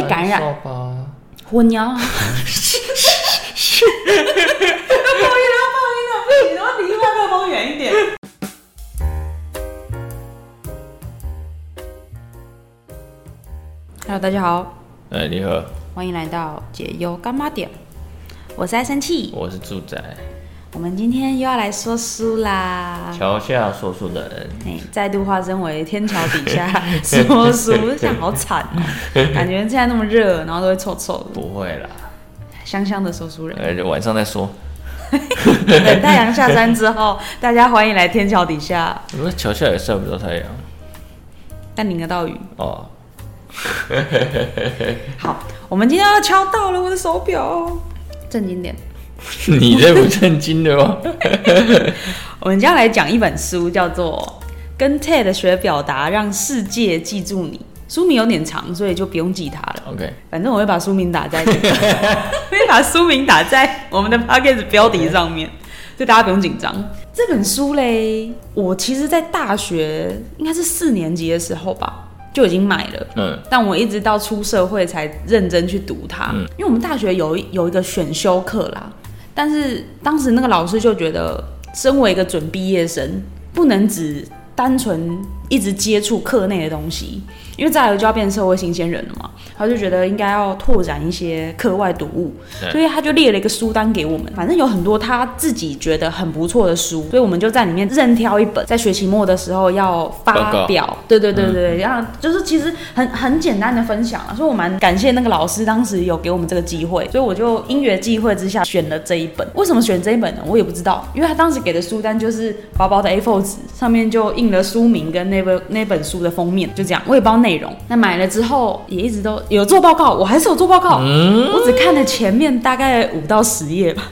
被感染，烧吧。火鸟啊。要放音了，要放音了，不行，我要离麦克风远一点。Hello，大家好，哎，你好，欢迎来到解忧干妈点，我是爱生气。我是住宅，我们今天又要来说书啦。桥下说书的人。哎，再度化身为天桥底下 说书，这样好惨哦、感觉现在那么热，然后都会臭臭的，不会啦，香香的说书人。呃，晚上再说。等太阳下山之后，大家欢迎来天桥底下，不过桥下也晒不到太阳但淋得到雨。哦。好，我们今天要敲到了我的手表，正经点。你这不正经的吗？我们今天要来讲一本书，叫做《跟 TED 学表达，让世界记住你》。书名有点长，所以就不用记它了。OK，反正我会把书名打在 会把书名打在我们的 p o c a s t 标题上面，所以大家不用紧张。这本书嘞，我其实在大学应该是四年级的时候吧，就已经买了。嗯，但我一直到出社会才认真去读它，嗯因为我们大学有一有一个选修课啦，但是当时那个老师就觉得，身为一个准毕业生，不能只单纯一直接触课内的东西，因为再来就要变社会新鲜人了嘛，他就觉得应该要拓展一些课外读物，所以他就列了一个书单给我们，反正有很多他自己觉得很不错的书，所以我们就在里面任挑一本，在学期末的时候要发表，对对对对对，然后就是其实很很简单的分享啊，所以我蛮感谢那个老师当时有给我们这个机会，所以我就因缘际会之下选了这一本。为什么选这一本呢？我也不知道，因为他当时给的书单就是薄薄的 A4 纸，上面就印了书名跟那本那本书的封面，就这样，我也不知道内容。那买了之后也一直都有做报告，我还是有做报告，我只看了前面大概五到十页吧。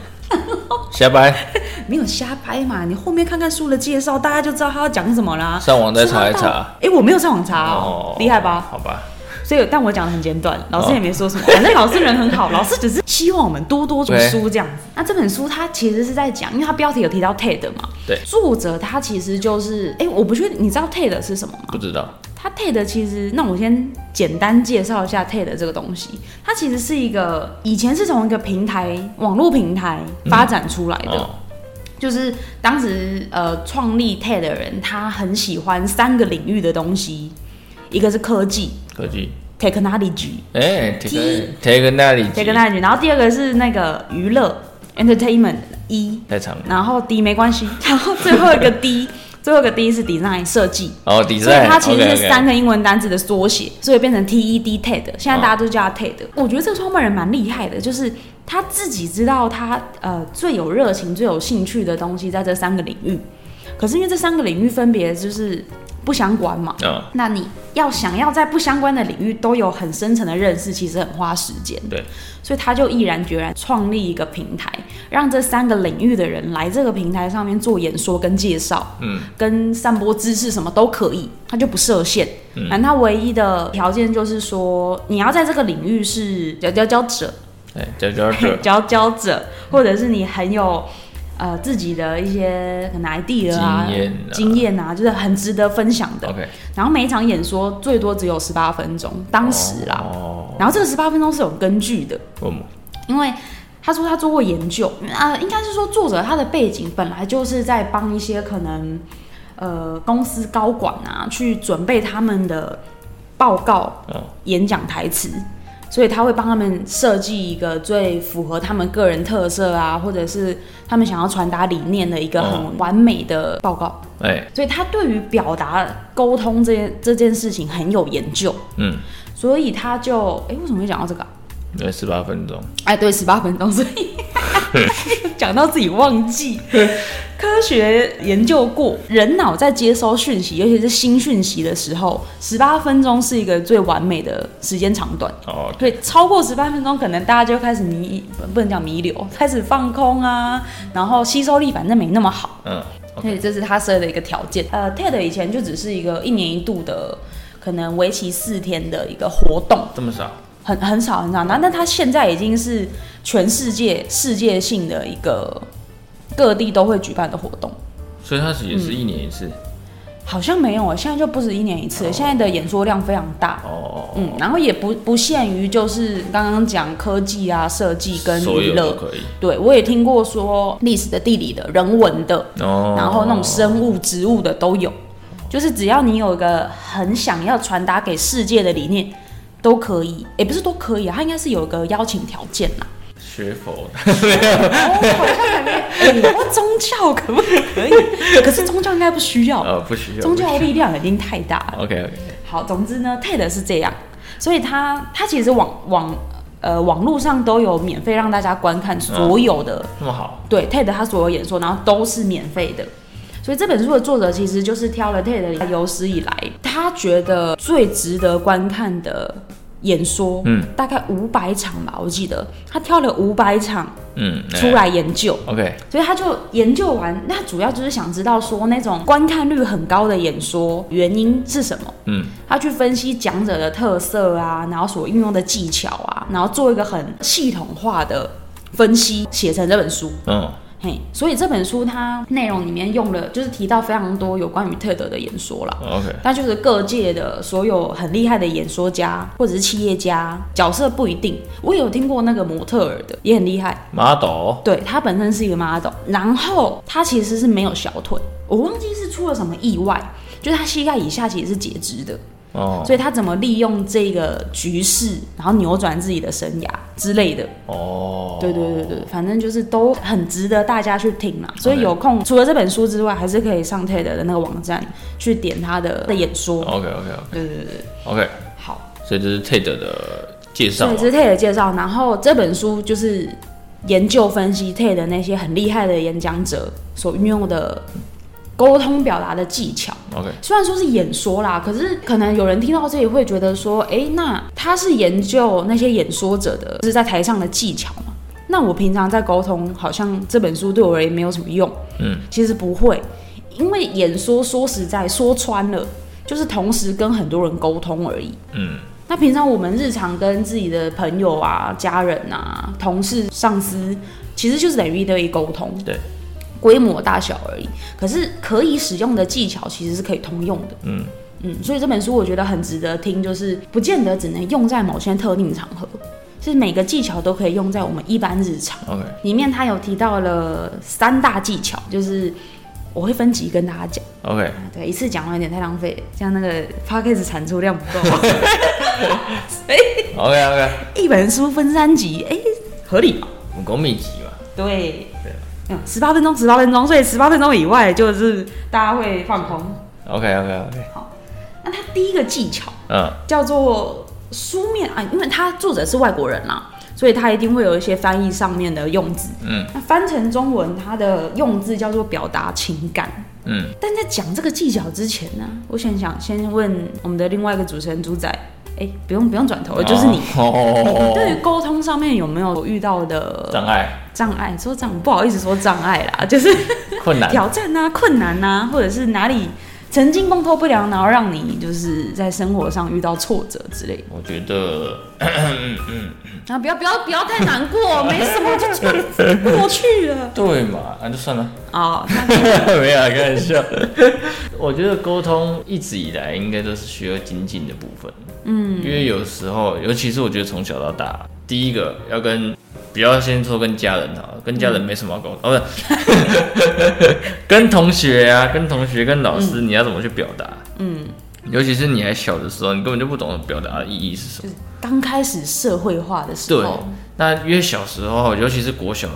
瞎掰 没有瞎掰嘛，你后面看看书的介绍，大家就知道他要讲什么啦。上网再查一查。哎、我没有上网查哦，厉害吧？好吧，所以，但我讲的很简短，老师也没说什么，反正老师人很好，老师只是希望我们多多读书这样子。那这本书它其实是在讲，因为它标题有提到 TED 嘛，对作者他其实就是，哎、我不确定，你知道 TED 是什么吗不？知道。它 TED 其实，那我先简单介绍一下 TED 这个东西。它其实是一个以前是从一个平台网络平台发展出来的，哦，就是当时呃创立 TED 的人，他很喜欢三个领域的东西，一个是科技科技。（technology）。哎 T，take n a l y technology，然后第二个是那个娱乐 entertainment 一，太长了。然后 D 没关系，然后最后一个 D，最后一个 D 是 design 设计，哦，底所以它其实是三个英文单字的缩写，所以变成 TED TED，现在大家都叫它 TED。我觉得这个创办人蛮厉害的，就是他自己知道他呃最有热情、最有兴趣的东西在这三个领域，可是因为这三个领域分别就是不相关嘛，嗯，那你要想要在不相关的领域都有很深层的认识，其实很花时间。对，所以他就毅然决然创立一个平台，让这三个领域的人来这个平台上面做演说跟介绍，嗯，跟散播知识什么都可以，他就不设限。嗯他唯一的条件就是说，你要在这个领域是佼佼佼者，哎，佼佼者。佼佼者，或者是你很有。呃，自己的一些可能 idea 啊、经验啊。经验啊，就是很值得分享的。OK，然后每一场演说最多只有十八分钟，当时啦。哦，然后这个十八分钟是有根据的，因为他说他做过研究啊、应该是说作者他的背景本来就是在帮一些可能呃公司高管啊去准备他们的报告、哦演讲台词，所以他会帮他们设计一个最符合他们个人特色啊，或者是他们想要传达理念的一个哦很完美的报告。哎，所以他对于表达沟通这件这件事情很有研究，嗯，所以他就哎、为什么会讲到这个啊、对十八分钟。哎，对，十八分钟，所以 讲到自己忘记。科学研究过，人脑在接收讯息，尤其是新讯息的时候，十八分钟是一个最完美的时间长短。哦，所以超过十八分钟，可能大家就开始迷，不能讲迷流，开始放空啊，然后吸收力反正没那么好。嗯所以这是他设的一个条件。呃，TED 以前就只是一个一年一度的，可能为期四天的一个活动，这么少。很很少很少。那但他现在已经是全世界世界性的一个各地都会举办的活动。所以它是也是一年一次。好像没有啊，现在就不止一年一次了，现在的演说量非常大。哦，嗯，然后也不不限于就是刚刚讲科技啊、设计跟娱乐，可以。对我也听过说历史的、地理的、人文的，哦，然后那种生物、植物的都有，就是只要你有一个很想要传达给世界的理念，都可以，也不是都可以啊，它应该是有一个邀请条件啦。学佛哦，好像还没，哎，你 说宗教可不可以？可是宗教应该不需要，呃不需要宗教的力量已经太大了。OK OK，好，总之呢，TED 是这样，所以他他其实网网呃网络上都有免费让大家观看所有的、那么好，对 TED 他所有演说，然后都是免费的。所以这本书的作者其实就是挑了 TED 有史以来他觉得最值得观看的演说，嗯，大概五百场吧，我记得他挑了五百场嗯，哎出来研究。OK，所以他就研究完，那主要就是想知道说那种观看率很高的演说原因是什么。嗯，他去分析讲者的特色啊，然后所运用的技巧啊，然后做一个很系统化的分析，写成这本书。嗯，嘿，所以这本书它内容里面用了，就是提到非常多有关于特德的演说啦。OK，那就是各界的所有很厉害的演说家或者是企业家，角色不一定。我有听过那个模特儿的，也很厉害。model，对他本身是一个 model，然后他其实是没有小腿，我忘记是出了什么意外，就是他膝盖以下其实是截肢的，哦所以他怎么利用这个局势，然后扭转自己的生涯之类的。哦，对对对对，反正就是都很值得大家去听嘛。所以有空除了这本书之外，还是可以上 TED 的那个网站去点他的的演说。OK OK OK 对对对对，OK，好。所以这是 TED 的介绍对，这是 TED 的介绍，然后这本书就是研究分析 TED 那些很厉害的演讲者所运用的沟通表达的技巧。OK，虽然说是演说啦，可是可能有人听到这里会觉得说，诶，那他是研究那些演说者的，就是在台上的技巧嘛？那我平常在沟通，好像这本书对我而言没有什么用。嗯，其实不会，因为演说说实在说穿了，就是同时跟很多人沟通而已。嗯，那平常我们日常跟自己的朋友啊、家人啊、同事、上司，其实就是等于一对一沟通，对，规模大小而已。可是可以使用的技巧其实是可以通用的。嗯嗯，所以这本书我觉得很值得听，就是不见得只能用在某些特定场合，是每个技巧都可以用在我们一般日常。OK，里面他有提到了三大技巧，就是我会分级跟大家讲。OK，啊对，一次讲完有点太浪费，这样那个 p a c k a g e 产出量不够。OK OK，一本书分三集，哎、合理吧？武功秘籍嘛，对对，嗯，十八分钟，十八分钟，所以十八分钟以外就是大家会放空。OK OK OK，好那他第一个技巧嗯叫做书面啊，因为他作者是外国人啦，所以他一定会有一些翻译上面的用字。嗯那翻成中文，它的用字叫做表达情感。嗯，但在讲这个技巧之前呢，我想想先问我们的另外一个主持人主仔，哎、不用不用转头，就是你。哦，对于沟通上面有没有遇到的障碍障碍？说障不好意思说障碍啦，就是困难，挑战啊、困难啊，或者是哪里曾经沟通不良，然后让你就是在生活上遇到挫折之类。我觉得 啊，不要不要不要太难过，没什么，就过去了。对嘛，那就算了。哦，没开玩笑。我觉得沟通一直以来应该都是需要精进的部分。嗯，因为有时候，尤其是我觉得从小到大，第一个要跟，不要先说跟家人好，跟家人没什么好沟通，哦不是，跟同学啊，跟同学、跟老师，你要怎么去表达？嗯，尤其是你还小的时候，你根本就不懂得表达的意义是什么。刚开始社会化的时对候，，那因为小时候，尤其是国小、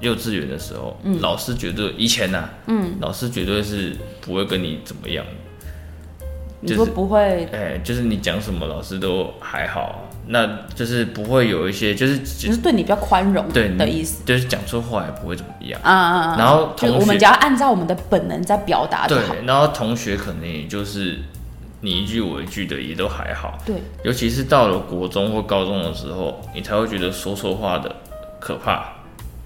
幼稚园的时候，老师绝对以前呐、嗯，老师绝对是不会跟你怎么样的。你说不会，哎、就是你讲什么，老师都还好，那就是不会有一些，就是就是对你比较宽容对的意思。就是讲错话也不会怎么样。啊啊啊！然后就是同学我们只要按照我们的本能在表达就对好。，然后同学可能也就是你一句我一句的，也都还好。对，尤其是到了国中或高中的时候，你才会觉得说错话的可怕。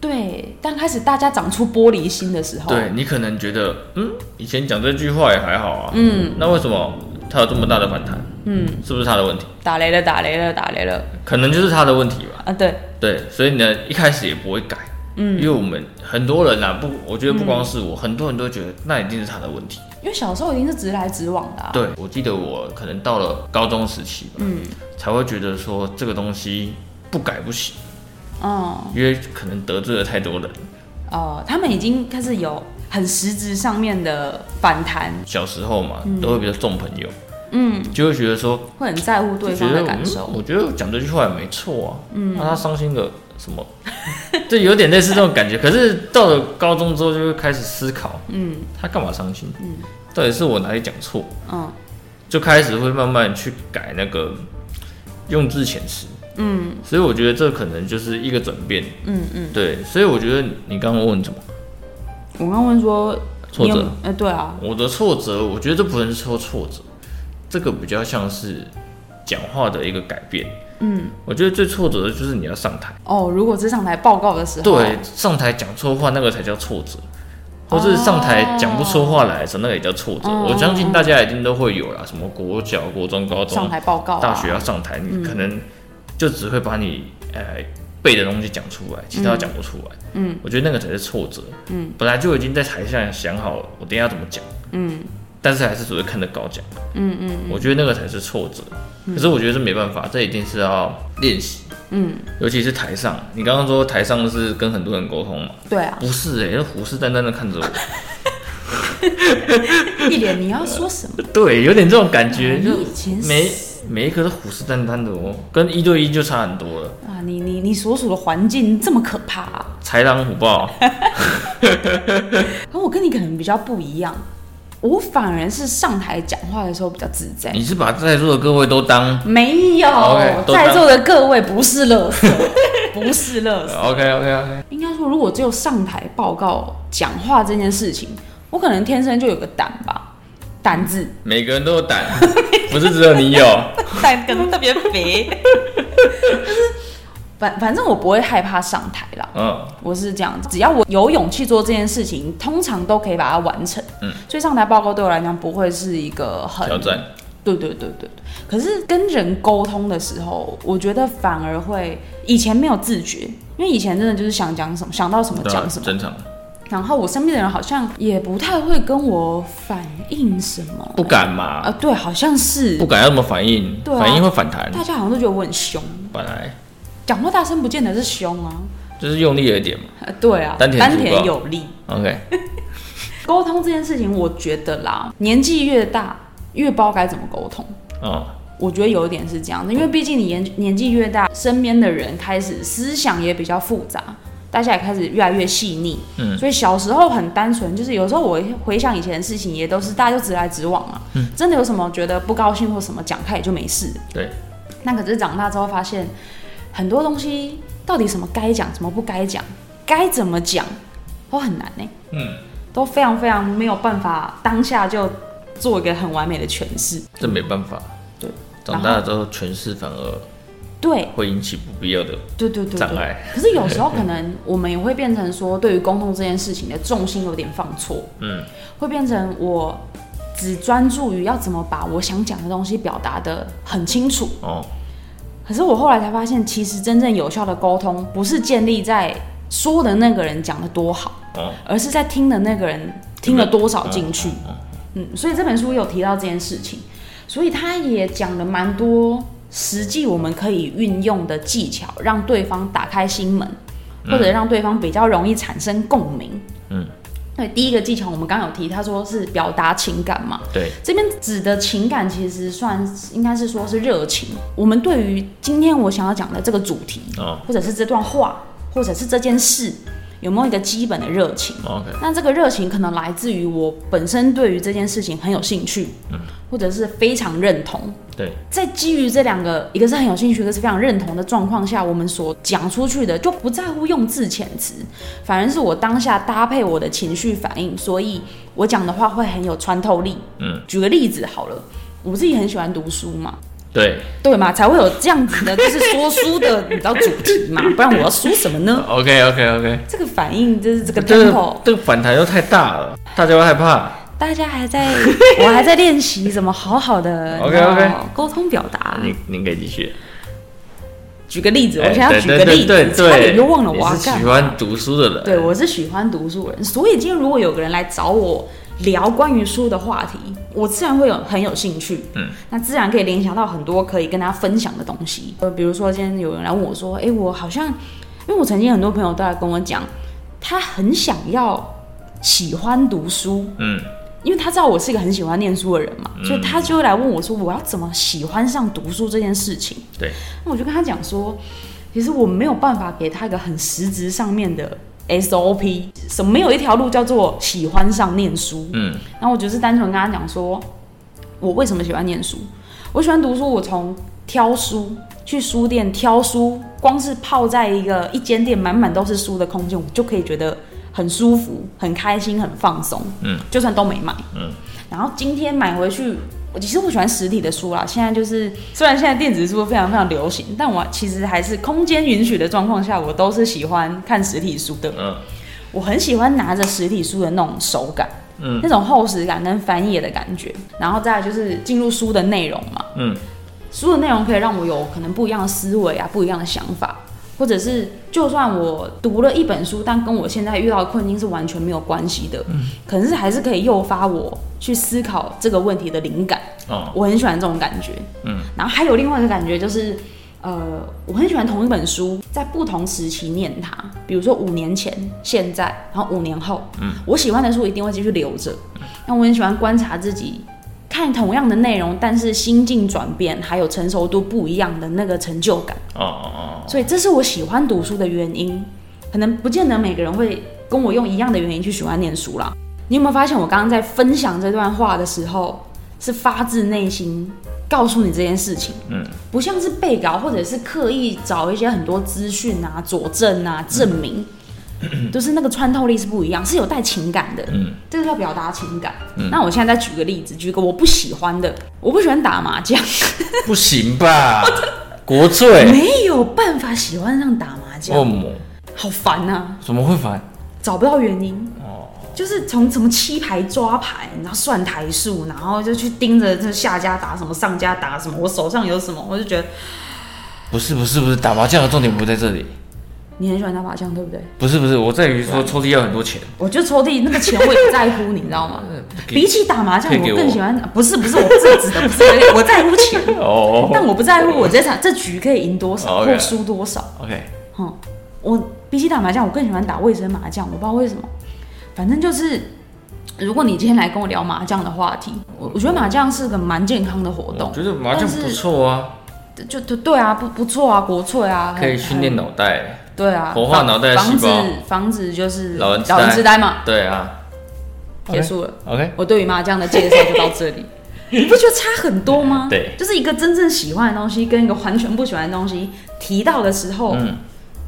对，刚开始大家长出玻璃心的时候，对你可能觉得，嗯，以前讲这句话也还好啊，嗯，那为什么他有这么大的反弹？嗯，是不是他的问题？打雷了，打雷了，打雷了可能就是他的问题吧。啊！对，对，所以呢，一开始也不会改，嗯因为我们很多人啊，不，我觉得不光是我，很多人都觉得那一定是他的问题，因为小时候一定是直来直往的、啊。对，我记得我可能到了高中时期吧，嗯才会觉得说这个东西不改不行，嗯因为可能得罪了太多人。哦、他们已经开始有很实质上面的反弹，小时候嘛，都会比较重朋友，嗯，就会觉得说，会很在乎对方的感受。我觉得我讲这句话也没错啊，嗯，那他伤心了什么？就有点类似这种感觉。可是到了高中之后，就会开始思考，嗯他干嘛伤心？嗯，到底是我哪里讲错？嗯就开始会慢慢去改那个用字遣词。嗯所以我觉得这可能就是一个转变。嗯嗯，对，所以我觉得你刚刚问什么我刚问说挫折哎、对啊，我的挫折，我觉得这不能说挫折，这个比较像是讲话的一个改变。嗯。我觉得最挫折的就是你要上台，哦，如果是上台报告的时候，对，上台讲错话那个才叫挫折，或是上台讲不出话来的时候，那个也叫挫折。哦。我相信大家一定都会有啦，什么国小、国中、高中上、台报告、啊，大学要上台，你可能就只会把你呃背的东西讲出来，其他讲不出来。嗯，我觉得那个才是挫折。嗯，本来就已经在台下想好了我等一下要怎么讲，嗯但是还是只会看着高讲。嗯嗯我觉得那个才是挫折。可是我觉得这没办法，这一定是要练习，嗯，尤其是台上。你刚刚说台上是跟很多人沟通嘛？对啊，不是哎、欸，虎视眈眈的看着我，一脸你要说什么？对，有点这种感觉，就你以前每每一个都虎视眈眈的哦，跟一对一就差很多了，啊，你你你所属的环境这么可怕、啊，豺狼虎豹。可我跟你可能比较不一样，我反而是上台讲话的时候比较自在。你是把在座的各位都当没有在座的各位不是乐色，不是乐色。OK OK OK，应该说，如果只有上台报告讲话这件事情，我可能天生就有个胆吧，胆子，每个人都有胆，不是只有你有。胆可能特别肥。就是反反正我不会害怕上台啦，嗯，我是这样子，只要我有勇气做这件事情，通常都可以把它完成。嗯，所以上台报告对我来讲不会是一个很挑战。对对对对对。可是跟人沟通的时候，我觉得反而会以前没有自觉，因为以前真的就是想讲什么想到什么讲什么，正常。然后我身边的人好像也不太会跟我反映什么。不敢嘛啊，嘛，对，好像是不敢要怎么反应，对啊反应会反弹。大家好像都觉得我很凶，本来讲话大声不见得是凶啊。就是用力了一点嘛。呃对啊，丹田丹田有力。OK，沟通这件事情，我觉得啦，年纪越大越不知道该怎么沟通。哦，我觉得有一点是这样的，因为毕竟你年年纪越大，身边的人开始思想也比较复杂，大家也开始越来越细腻。嗯所以小时候很单纯，就是有时候我回想以前的事情，也都是大家就直来直往啊。嗯真的有什么觉得不高兴或什么讲开也就没事。对，那可是长大之后发现，很多东西到底什么该讲，什么不该讲，该怎么讲，都很难呢、嗯，都非常非常没有办法当下就做一个很完美的诠释。这没办法。对，长大了之后诠释反而对会引起不必要的对对对对。障碍。可是有时候可能我们也会变成说，对于沟通这件事情的重心有点放错，嗯，会变成我只专注于要怎么把我想讲的东西表达的很清楚。哦，可是我后来才发现，其实真正有效的沟通，不是建立在说的那个人讲的多好，哦，而是在听的那个人听了多少进去。嗯嗯，所以这本书有提到这件事情，所以他也讲了蛮多实际我们可以运用的技巧，让对方打开心门，或者让对方比较容易产生共鸣。嗯，对，第一个技巧我们刚刚有提，他说是表达情感嘛，对，这边指的情感其实算应该是说是热情。我们对于今天我想要讲的这个主题，哦。或者是这段话，或者是这件事，有没有一个基本的热情？，OK，那这个热情可能来自于我本身对于这件事情很有兴趣，嗯或者是非常认同。对，在基于这两个，一个是很有兴趣，一个是非常认同的状况下，我们所讲出去的就不在乎用字遣词，反而是我当下搭配我的情绪反应，所以我讲的话会很有穿透力。嗯，举个例子好了，我自己很喜欢读书嘛，对对嘛，才会有这样子的，就是说书的，你知道主题嘛，不然我要说什么呢？，OK OK OK，这个反应就是这个这 tempo 个。这个反弹又太大了，大家会害怕。大家还在，我还在练习怎么好好的沟通表达。您您可以继续。举个例子，我想要举个例对子，差点就忘了我要干嘛。喜欢读书的人。对，我是喜欢读书人，所以今天如果有个人来找我聊关于书的话题，我自然会有很有兴趣。嗯，那自然可以联想到很多可以跟大家分享的东西。呃，比如说今天有人来问我说，哎、我好像，因为我曾经很多朋友都在跟我讲，他很想要喜欢读书，嗯因为他知道我是一个很喜欢念书的人嘛，所以他就会来问我说，我要怎么喜欢上读书这件事情？对，那我就跟他讲说，其实我没有办法给他一个很实质上面的 SOP，什么没有一条路叫做喜欢上念书。嗯然后我就是单纯跟他讲说，我为什么喜欢念书？我喜欢读书，我从挑书去书店挑书，光是泡在一个一间店满满都是书的空间，我就可以觉得很舒服、很开心、很放松。嗯，就算都没买。嗯，然后今天买回去，我其实我喜欢实体的书啦。现在就是虽然现在电子书非常非常流行，但我其实还是空间允许的状况下，我都是喜欢看实体书的。嗯我很喜欢拿着实体书的那种手感。嗯那种厚实感跟翻页的感觉，然后再来就是进入书的内容嘛。嗯书的内容可以让我有可能不一样的思维啊，不一样的想法，或者是就算我读了一本书，但跟我现在遇到的困境是完全没有关系的，嗯，可能是还是可以诱发我去思考这个问题的灵感。哦我很喜欢这种感觉。嗯，然后还有另外一个感觉就是，呃，我很喜欢同一本书在不同时期念它，比如说五年前、现在，然后五年后，嗯，我喜欢的书一定会继续留着。那我很喜欢观察自己。看同样的内容，但是心境转变还有成熟度不一样的那个成就感，哦哦哦，所以这是我喜欢读书的原因。可能不见得每个人会跟我用一样的原因去喜欢念书啦。你有没有发现，我刚刚在分享这段话的时候，是发自内心告诉你这件事情，嗯，不像是背稿或者是刻意找一些很多资讯啊、佐证啊、证明，就是那个穿透力是不一样，是有带情感的，嗯，这个叫表达情感。那我现在再举个例子，举个我不喜欢的，我不喜欢打麻将，不行吧？国粹没有办法喜欢上打麻将，哦好烦啊，怎么会烦？找不到原因。哦，就是从什么七牌抓牌，然后算台数，然后就去盯着这下家打什么，上家打什么，我手上有什么，我就觉得不是不是不是，打麻将的重点不在这里。你很喜欢打麻将，对不对？不是不是，我在于说抽屉要很多钱。我就抽屉那个钱我也不在乎，你知道吗？比起打麻将，我我更喜欢不是不是，我不是指的不是，我在乎钱，哦 但我不在乎我这场这局可以赢多少或输多少。，OK，哼，我比起打麻将，我更喜欢打卫生麻将，我不知道为什么。反正就是，如果你今天来跟我聊麻将的话题，我我觉得麻将是个蛮健康的活动我，觉得麻将不错啊，就就对啊，不不错啊，国粹啊，可以训练。脑袋。很对啊，活化脑袋细防止胞防止就是老人痴呆。老人痴呆嘛。对啊。结束了，，OK，我对于麻将的介绍就到这里。你不觉得差很多吗？对。就是一个真正喜欢的东西跟一个完全不喜欢的东西提到的时候，嗯，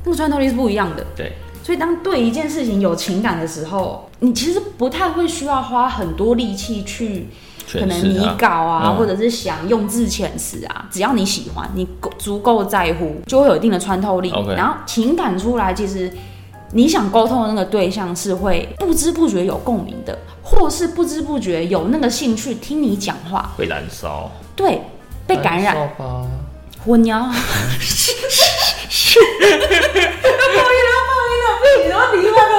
那个穿透力是不一样的。对，所以当对一件事情有情感的时候，你其实不太会需要花很多力气去可能你搞啊稿啊，嗯或者是想用字遣词啊，只要你喜欢，你够足够在乎，就会有一定的穿透力。然后情感出来，其实你想沟通的那个对象是会不知不觉有共鸣的，或是不知不觉有那个兴趣听你讲话，会燃烧，对，被感染。燃烧吧。婚呀！不好意思，不好意思，你要离麦克风远一点。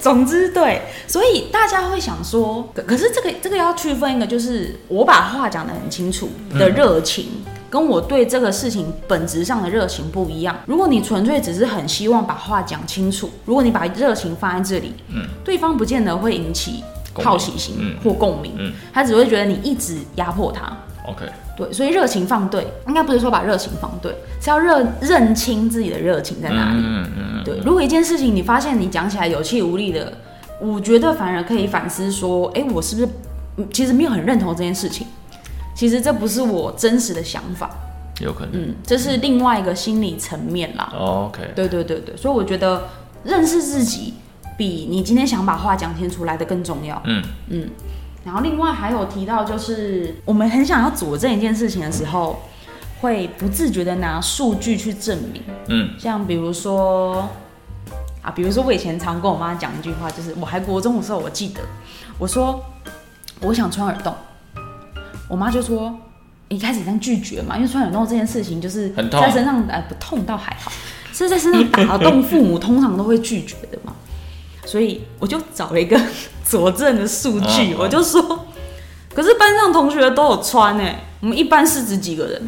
总之，对，所以大家会想说，可可是这个这个要区分一个，就是我把话讲得很清楚的热情，跟我对这个事情本质上的热情不一样。如果你纯粹只是很希望把话讲清楚，如果你把热情放在这里，嗯，对方不见得会引起好奇心嗯。或共鸣，嗯。他只会觉得你一直压迫他。OK，对，所以热情放对，应该不是说把热情放对，是要认认清自己的热情在哪里。嗯嗯嗯，对，如果一件事情你发现你讲起来有气无力的，我觉得反而可以反思说，哎，我是不是嗯其实没有很认同这件事情？其实这不是我真实的想法，有可能。嗯，这是另外一个心理层面啦。哦 OK，对对对对，所以我觉得认识自己比你今天想把话讲清楚来的更重要。嗯嗯，然后另外还有提到，就是我们很想要佐证一件事情的时候，会不自觉的拿数据去证明。嗯像比如说啊，比如说我以前常跟我妈讲一句话，就是我还国中的时候，我记得我说我想穿耳洞，我妈就说。一开始这样拒绝嘛，因为穿耳洞这件事情就是很痛在身上，哎，不痛倒还好，是在身上打洞，父母通常都会拒绝的嘛。所以我就找了一个 佐证的数据，嗯嗯我就说，可是班上同学都有穿哎、我们一班四十几个人。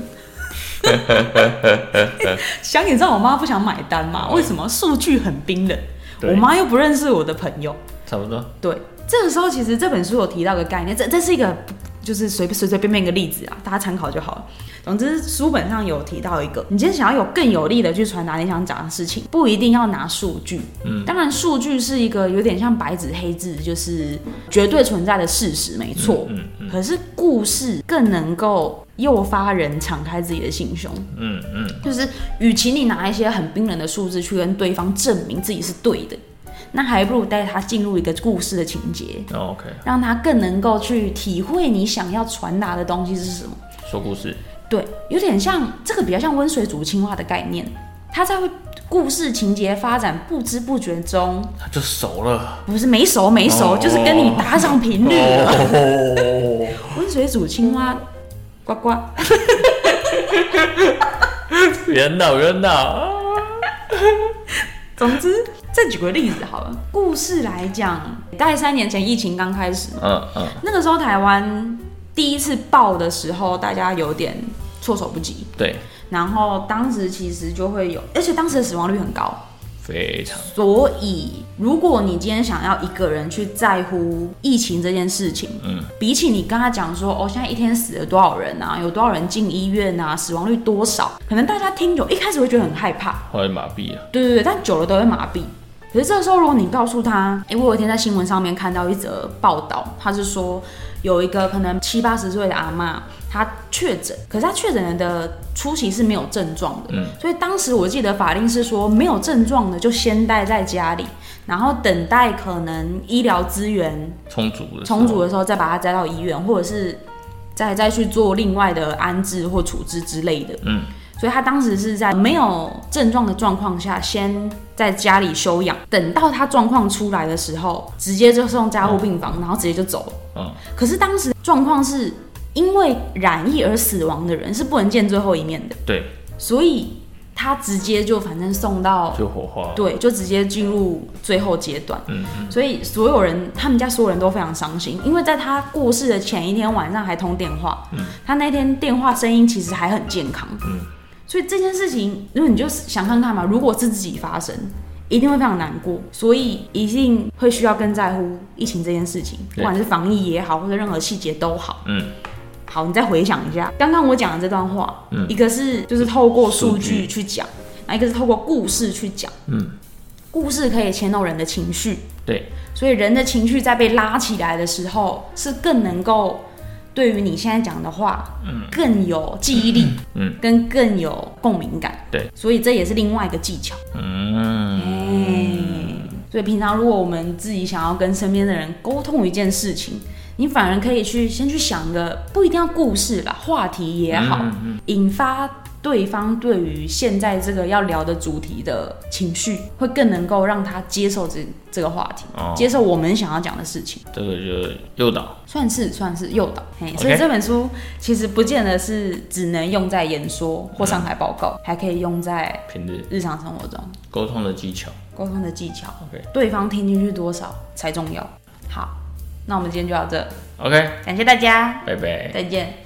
想你知道我妈不想买单吗？为什么？数据很冰冷，对我妈又不认识我的朋友。差不多。对，这个时候其实这本书有提到一个概念，这这是一个就是随随随便便一个例子啊，大家参考就好了。总之，书本上有提到一个，你今天想要有更有力的去传达你想讲的事情，不一定要拿数据。嗯，当然，数据是一个有点像白纸黑字，就是绝对存在的事实，没错。嗯嗯可是故事更能够诱发人敞开自己的心胸。嗯嗯，就是，与其你拿一些很冰冷的数字去跟对方证明自己是对的，那还不如带他进入一个故事的情节，哦 OK，让他更能够去体会你想要传达的东西是什么。说故事。对，有点像这个比较像温水煮青蛙的概念，他在故事情节发展不知不觉中，他就熟了。不是没熟没熟，哦就是跟你搭上频率了。哦，温水煮青蛙，呱呱。别闹别闹。总之，再举个例子好了，故事来讲，大概三年前疫情刚开始嘛，嗯嗯，那个时候台湾第一次爆的时候，大家有点措手不及。对，然后当时其实就会有，而且当时的死亡率很高，非常所以如果你今天想要一个人去在乎疫情这件事情，嗯，比起你跟他讲说，哦，现在一天死了多少人啊，有多少人进医院啊，死亡率多少，可能大家听久一开始会觉得很害怕，会麻痹啊。对对对，但久了都会麻痹。可是这个时候，如果你告诉他，哎、我有一天在新闻上面看到一则报道，他是说有一个可能七八十岁的阿嬷，她确诊，可是他确诊的初期是没有症状的，嗯。所以当时我记得法令是说，没有症状的就先待在家里，然后等待可能医疗资源充足的时候。充足的时候再把他带到医院，或者是再再去做另外的安置或处置之类的。嗯，所以他当时是在没有症状的状况下，先在家里休养，等到他状况出来的时候，直接就送加护病房，然后直接就走了。嗯，可是当时状况是因为染疫而死亡的人是不能见最后一面的，对，所以他直接就反正送到就火化。对，就直接进入最后阶段。嗯嗯，所以所有人，他们家所有人都非常伤心，因为在他过世的前一天晚上还通电话，他那天电话声音其实还很健康，嗯。所以这件事情，如果你就想看看嘛，如果是自己发生，一定会非常难过，所以一定会需要更在乎疫情这件事情，不管是防疫也好，或者任何细节都好。嗯，好，你再回想一下，刚刚我讲的这段话，嗯。一个是就是透过数据去讲，那一个是透过故事去讲，嗯，故事可以牵动人的情绪，对，所以人的情绪在被拉起来的时候，是更能够对于你现在讲的话，嗯。更有记忆力，嗯，跟更有共鸣感。对，所以这也是另外一个技巧。嗯，所以平常如果我们自己想要跟身边的人沟通一件事情，你反而可以去先去想个不一定要故事吧，话题也好，嗯嗯引发对方对于现在这个要聊的主题的情绪，会更能够让他接受这这个话题，哦接受我们想要讲的事情。这个就诱导。算是算是诱导，嘿所以这本书其实不见得是只能用在演说或上台报告，还可以用在平日日常生活中沟通的技巧。沟通的技巧，OK 对方听进去多少才重要。好，那我们今天就到这，OK，感谢大家，拜拜。再见。